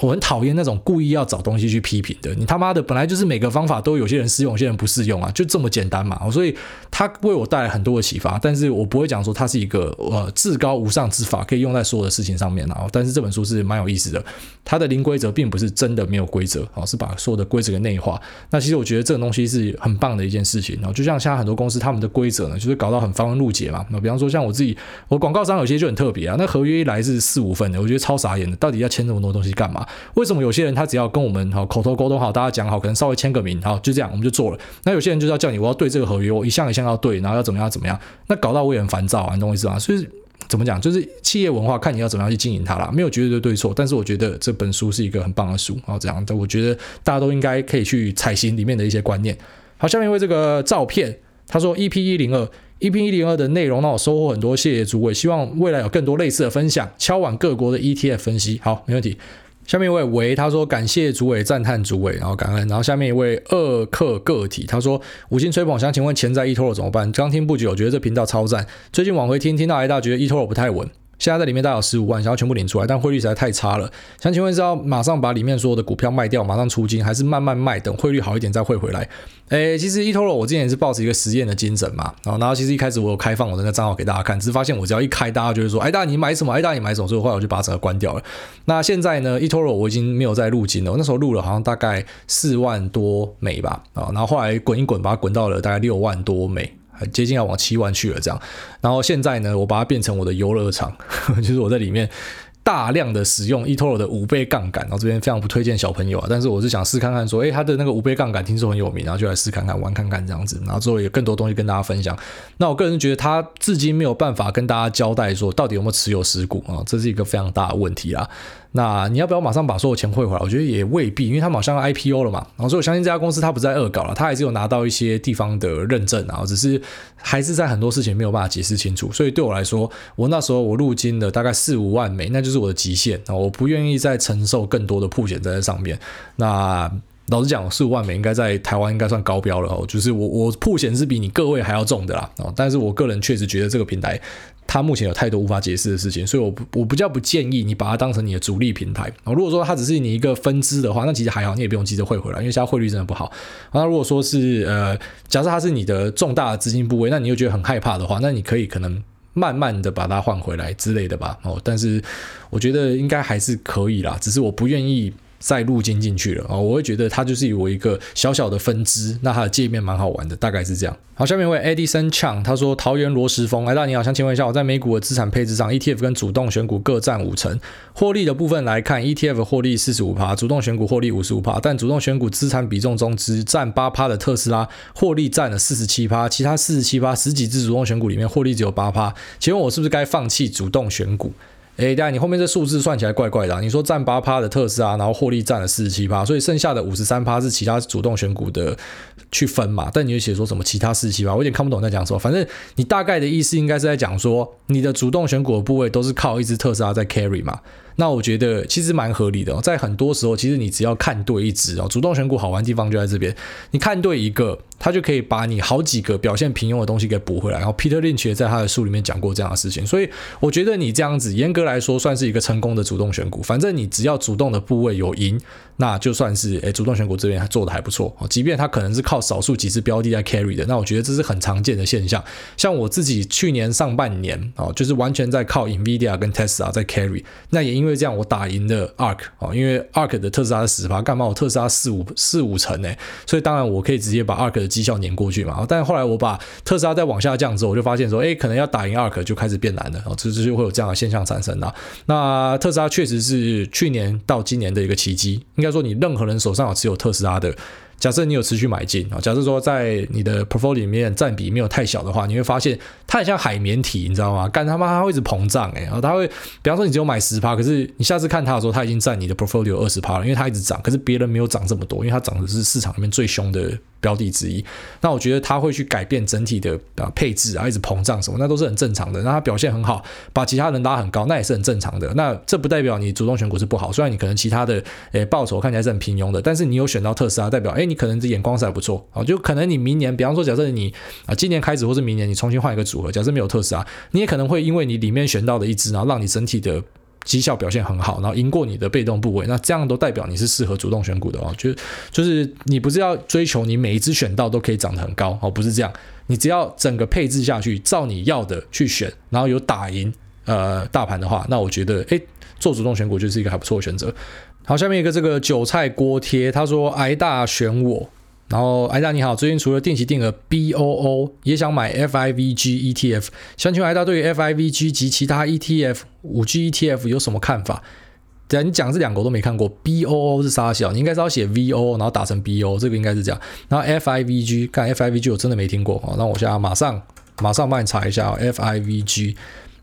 我很讨厌那种故意要找东西去批评的。你他妈的本来就是每个方法都有些人适用，有些人不适用啊，就这么简单嘛。所以他为我带来很多的启发，但是我不会讲说它是一个呃至高无上之法，可以用在所有的事情上面啊。但是这本书是蛮有意思的，它的零规则并不是真的没有规则啊，是把所有的规则给内化。那其实我觉得这个东西是很棒的一件事情啊。就像现在很多公司他们的规则呢，就是搞到很繁文缛节嘛。那比方说像我自己，我广告商有些就很特别啊，那合约一来是四五份的，我觉得超傻眼的，到底要签这么多东西干嘛？为什么有些人他只要跟我们好口头沟通好，大家讲好，可能稍微签个名，好就这样我们就做了。那有些人就是要叫你，我要对这个合约，我一项一项要对，然后要怎么样怎么样，那搞到我也很烦躁啊，你懂我意思吗？所以怎么讲，就是企业文化看你要怎么样去经营它啦，没有绝对的对错。但是我觉得这本书是一个很棒的书，然后这样的，我觉得大家都应该可以去采行里面的一些观念。好，下面为这个照片，他说 EP 一零二。EP 一零二的内容让我收获很多，谢谢诸位，希望未来有更多类似的分享。敲碗各国的 ETF 分析，好，没问题。下面一位维他说感谢主委，赞叹主委，然后感恩。然后下面一位二克个体他说五星吹捧，想请问潜在 eToro 怎么办？刚听不久，觉得这频道超赞。最近往回听，听到 A 大觉得 eToro 不太稳。现在在里面大概有十五万，想要全部领出来，但汇率实在太差了。想请问是要马上把里面所有的股票卖掉，马上出金，还是慢慢卖，等汇率好一点再汇回来？诶，其实 eToro 我之前也是抱着一个实验的精神嘛，然后其实一开始我有开放我的那账号给大家看，只是发现我只要一开，大家就会说，哎，大你买什么？哎，大你买什么？所以后来我就把整个关掉了。那现在呢，eToro 我已经没有再入金了，我那时候入了好像大概四万多美吧，啊，然后后来滚一滚，把它滚到了大概六万多美。接近要往七万去了，这样。然后现在呢，我把它变成我的游乐场，就是我在里面大量的使用 eToro 的五倍杠杆。然后这边非常不推荐小朋友啊，但是我是想试看看，说，诶，它的那个五倍杠杆听说很有名，然后就来试看看，玩看看这样子。然后之后有更多东西跟大家分享。那我个人觉得，他至今没有办法跟大家交代说，到底有没有持有实股啊，这是一个非常大的问题啊。那你要不要马上把所有钱汇回来？我觉得也未必，因为他马上要 IPO 了嘛。然后所以我相信这家公司它不在恶搞了，它还是有拿到一些地方的认证，啊只是还是在很多事情没有办法解释清楚。所以对我来说，我那时候我入金了大概四五万美，那就是我的极限啊，我不愿意再承受更多的曝险在这上面。那老实讲，四五万美应该在台湾应该算高标了哦，就是我我曝险是比你各位还要重的啦。但是我个人确实觉得这个平台。它目前有太多无法解释的事情，所以我不我比较不建议你把它当成你的主力平台。如果说它只是你一个分支的话，那其实还好，你也不用急着汇回来，因为现在汇率真的不好。那如果说是呃，假设它是你的重大的资金部位，那你又觉得很害怕的话，那你可以可能慢慢的把它换回来之类的吧。哦，但是我觉得应该还是可以啦，只是我不愿意。再入金进去了啊，我会觉得它就是有一个小小的分支，那它的界面蛮好玩的，大概是这样。好，下面一位 Edison Chang，他说桃园罗时丰，哎，大你好，想请问一下，我在美股的资产配置上，ETF 跟主动选股各占五成，获利的部分来看，ETF 获利四十五趴，主动选股获利五十五趴，但主动选股资产比重中只占八趴的特斯拉获利占了四十七趴，其他四十七趴十几只主动选股里面获利只有八趴，请问我是不是该放弃主动选股？哎，但你后面这数字算起来怪怪的啊。你说占八趴的特斯拉，然后获利占了四十七趴，所以剩下的五十三趴是其他主动选股的去分嘛？但你又写说什么其他四十七趴，我有点看不懂在讲什么。反正你大概的意思应该是在讲说，你的主动选股的部位都是靠一只特斯拉在 carry 嘛。那我觉得其实蛮合理的哦，在很多时候，其实你只要看对一只哦，主动选股好玩的地方就在这边，你看对一个，它就可以把你好几个表现平庸的东西给补回来。然后 Peter Lynch 也在他的书里面讲过这样的事情，所以我觉得你这样子严格来说算是一个成功的主动选股。反正你只要主动的部位有赢，那就算是诶主动选股这边还做的还不错哦。即便它可能是靠少数几只标的在 carry 的，那我觉得这是很常见的现象。像我自己去年上半年哦，就是完全在靠 Nvidia 跟 Tesla 在 carry，那也因为这样，我打赢了 ARK 哦，因为 ARK 的特斯拉是十趴，干嘛我特斯拉四五四五成呢？所以当然我可以直接把 ARK 的绩效碾过去嘛。但后来我把特斯拉再往下降之后，我就发现说，哎，可能要打赢 ARK 就开始变难了，哦，这这就会有这样的现象产生了。那特斯拉确实是去年到今年的一个奇迹，该说你任何人手上有持有特斯拉的。假设你有持续买进啊，假设说在你的 portfolio 里面占比没有太小的话，你会发现它很像海绵体，你知道吗？干他妈它会一直膨胀哎，然后它会，比方说你只有买十趴，可是你下次看它的时候，它已经占你的 portfolio 二十趴了，因为它一直涨，可是别人没有涨这么多，因为它涨的是市场里面最凶的。标的之一，那我觉得它会去改变整体的啊配置啊，一直膨胀什么，那都是很正常的。那它表现很好，把其他人拉很高，那也是很正常的。那这不代表你主动选股是不好，虽然你可能其他的诶报酬看起来是很平庸的，但是你有选到特斯拉，代表诶你可能这眼光是还不错啊。就可能你明年，比方说假设你啊今年开始或是明年你重新换一个组合，假设没有特斯拉，你也可能会因为你里面选到的一支，然后让你整体的。绩效表现很好，然后赢过你的被动部位，那这样都代表你是适合主动选股的哦。就就是你不是要追求你每一只选到都可以涨得很高哦，不是这样。你只要整个配置下去，照你要的去选，然后有打赢呃大盘的话，那我觉得诶做主动选股就是一个还不错的选择。好，下面一个这个韭菜锅贴，他说挨大选我。然后，艾大你好，最近除了定期定额 BOO，也想买 FIVG ETF，想请问艾大对于 FIVG 及其他 ETF 五 G ETF 有什么看法？对啊，你讲这两个我都没看过，BOO 是啥小？你应该是要写 VO，然后打成 BO，这个应该是这样。然后 FIVG，看 FIVG 我真的没听过，那我现在马上马上帮你查一下 FIVG。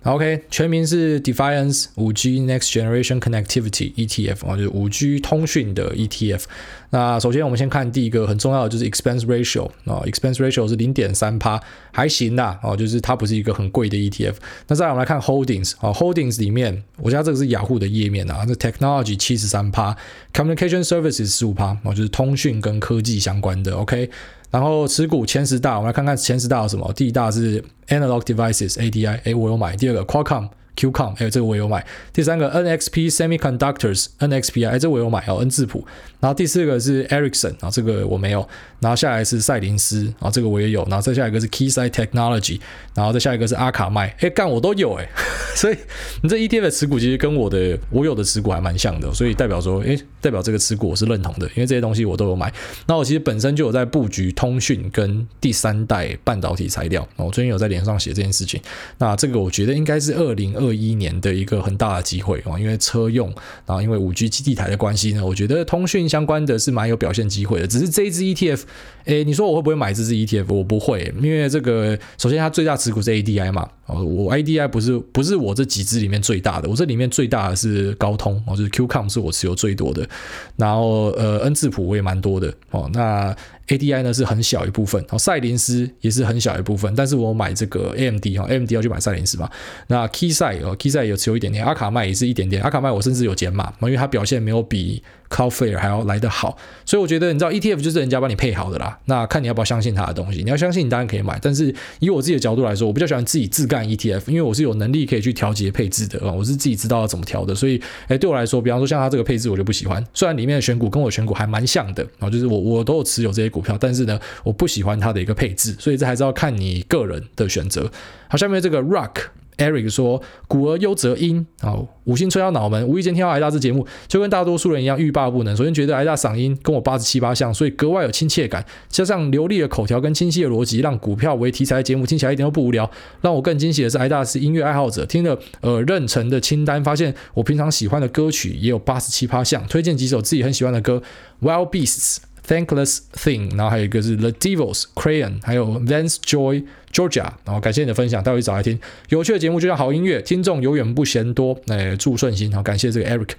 OK，全名是 Defiance 5G Next Generation Connectivity ETF 啊，就是 5G 通讯的 ETF。那首先我们先看第一个很重要的就是 Expense Ratio 啊，Expense Ratio 是零点三趴，还行啦哦，就是它不是一个很贵的 ETF。那再来我们来看 Holdings 啊，Holdings 里面，我家这个是雅虎的页面啊，这 Technology 七十三趴，Communication Services 十五趴啊，就是通讯跟科技相关的 OK。然后持股前十大，我们来看看前十大有什么。第一大是 Analog Devices ADI，哎，我有买。第二个 Qualcomm。Qcom，哎，这个我有买。第三个 NXP Semiconductors，NXP 啊，哎，这个我有买哦，N 字谱。然后第四个是 Ericsson 啊，这个我没有。然后下来是赛灵思啊，这个我也有。然后再下一个是 Keysight Technology，然后再下一个是阿卡麦，哎，干我都有哎。所以你这 ETF 的持股其实跟我的我有的持股还蛮像的，所以代表说，哎，代表这个持股我是认同的，因为这些东西我都有买。那我其实本身就有在布局通讯跟第三代半导体材料，我最近有在脸上写这件事情。那这个我觉得应该是二零二二一年的一个很大的机会啊，因为车用，然后因为五 G 基地台的关系呢，我觉得通讯相关的是蛮有表现机会的。只是这一支 ETF，诶，你说我会不会买这支 ETF？我不会，因为这个首先它最大持股是 ADI 嘛，哦，我 ADI 不是不是我这几支里面最大的，我这里面最大的是高通，哦，就是 Qcom 是我持有最多的，然后呃 N 智谱我也蛮多的，哦，那。ADI 呢是很小一部分，哦，赛灵思也是很小一部分，但是我买这个 AMD 哈，AMD 要去买赛灵思嘛，那 Keysight 哦，Keysight 有持有一点点，阿卡麦也是一点点，阿卡麦我甚至有减码，因为它表现没有比 Cloudflare 还要来得好，所以我觉得你知道 ETF 就是人家帮你配好的啦，那看你要不要相信它的东西，你要相信你当然可以买，但是以我自己的角度来说，我比较喜欢自己自干 ETF，因为我是有能力可以去调节配置的啊，我是自己知道要怎么调的，所以哎对我来说，比方说像它这个配置我就不喜欢，虽然里面的选股跟我选股还蛮像的啊，就是我我都有持有这些股票，但是呢。我不喜欢它的一个配置，所以这还是要看你个人的选择。好，下面这个 Rock Eric 说：“古而优则音。”好，五星吹到脑门，无意间听到癌大这节目，就跟大多数人一样欲罢不能。首先觉得癌大嗓音跟我八十七八像，所以格外有亲切感。加上流利的口条跟清晰的逻辑，让股票为题材的节目听起来一点都不无聊。让我更惊喜的是，癌大是音乐爱好者，听了呃任成的清单，发现我平常喜欢的歌曲也有八十七八像。推荐几首自己很喜欢的歌：Wild Beasts。Thankless Thing，然后还有一个是 The Devils Crayon，还有 Vance Joy Georgia，然后感谢你的分享，待会找来听。有趣的节目就像好音乐，听众永远不嫌多。哎，祝顺心，好感谢这个 Eric。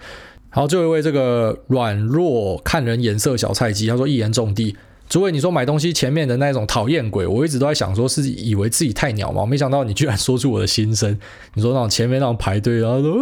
好，最后一位这个软弱看人眼色小菜鸡，他说一言中的。诸位，你说买东西前面的那种讨厌鬼，我一直都在想，说是以为自己太鸟嘛，没想到你居然说出我的心声。你说那种前面那种排队，然后说、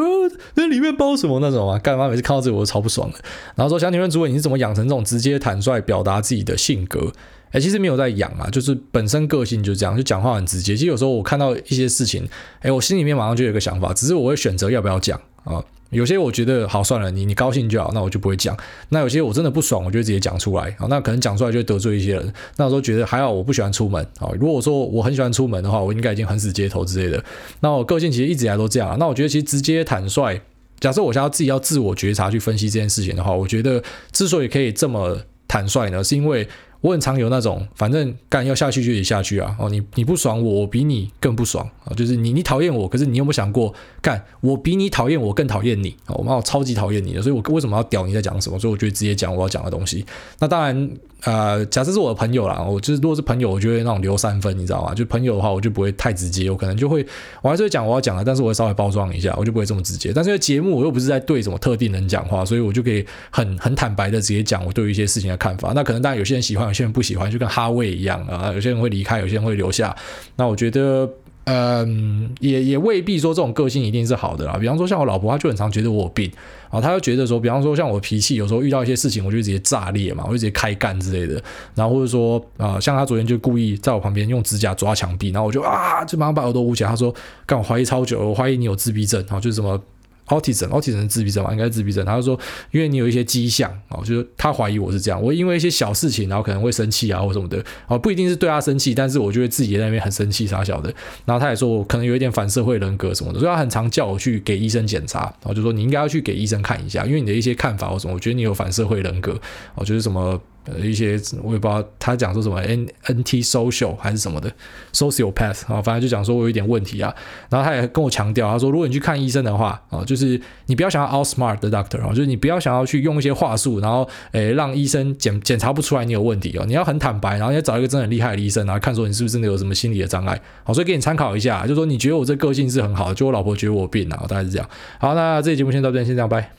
那里面包什么那种啊？干嘛每次看到这个我都超不爽的。然后说想请问诸位，你是怎么养成这种直接坦率表达自己的性格？哎，其实没有在养啊，就是本身个性就这样，就讲话很直接。其实有时候我看到一些事情，哎，我心里面马上就有一个想法，只是我会选择要不要讲啊。有些我觉得好算了，你你高兴就好，那我就不会讲。那有些我真的不爽，我就直接讲出来。啊，那可能讲出来就得罪一些人。那我说觉得还好，我不喜欢出门。啊，如果说我很喜欢出门的话，我应该已经横死街头之类的。那我个性其实一直以来都这样。那我觉得其实直接坦率，假设我想要自己要自我觉察去分析这件事情的话，我觉得之所以可以这么坦率呢，是因为。我很常有那种，反正干要下去就得下去啊！哦，你你不爽我，我比你更不爽啊！就是你你讨厌我，可是你有没有想过，干我比你讨厌我更讨厌你啊！我妈我超级讨厌你的，所以我为什么要屌你在讲什么？所以我就直接讲我要讲的东西。那当然。呃，假设是我的朋友啦，我就是如果是朋友，我就会那种留三分，你知道吗？就朋友的话，我就不会太直接，我可能就会，我还是会讲我要讲的，但是我会稍微包装一下，我就不会这么直接。但是节目我又不是在对什么特定人讲话，所以我就可以很 很坦白的直接讲我对于一些事情的看法。那可能当然有些人喜欢，有些人不喜欢，就跟哈维一样啊，有些人会离开，有些人会留下。那我觉得。嗯，也也未必说这种个性一定是好的啦。比方说像我老婆，她就很常觉得我有病啊，她就觉得说，比方说像我脾气，有时候遇到一些事情，我就直接炸裂嘛，我就直接开干之类的。然后或者说啊、像她昨天就故意在我旁边用指甲抓墙壁，然后我就啊，就马上把耳朵捂起来。她说，干我怀疑超久，我怀疑你有自闭症，然后就是什么。Autism，Autism 是自闭症嘛？应该是自闭症。他就说，因为你有一些迹象啊，就是他怀疑我是这样。我因为一些小事情，然后可能会生气啊，或什么的。哦，不一定是对他生气，但是我就会自己在那边很生气啥小的。然后他也说我可能有一点反社会人格什么的，所以他很常叫我去给医生检查。然后就说你应该要去给医生看一下，因为你的一些看法或什么，我觉得你有反社会人格。哦，就是什么。呃，一些我也不知道他讲说什么 N N T social 还是什么的 sociopath 啊，反正就讲说我有一点问题啊。然后他也跟我强调，他说如果你去看医生的话啊，就是你不要想要 outsmart the doctor 啊，就是你不要想要去用一些话术，然后诶让医生检检查不出来你有问题哦。你要很坦白，然后要找一个真的很厉害的医生，然后看说你是不是真的有什么心理的障碍。好，所以给你参考一下，就说你觉得我这个性是很好的，就我老婆觉得我病了，大概是这样。好，那这期节目先到这边，先这样，拜。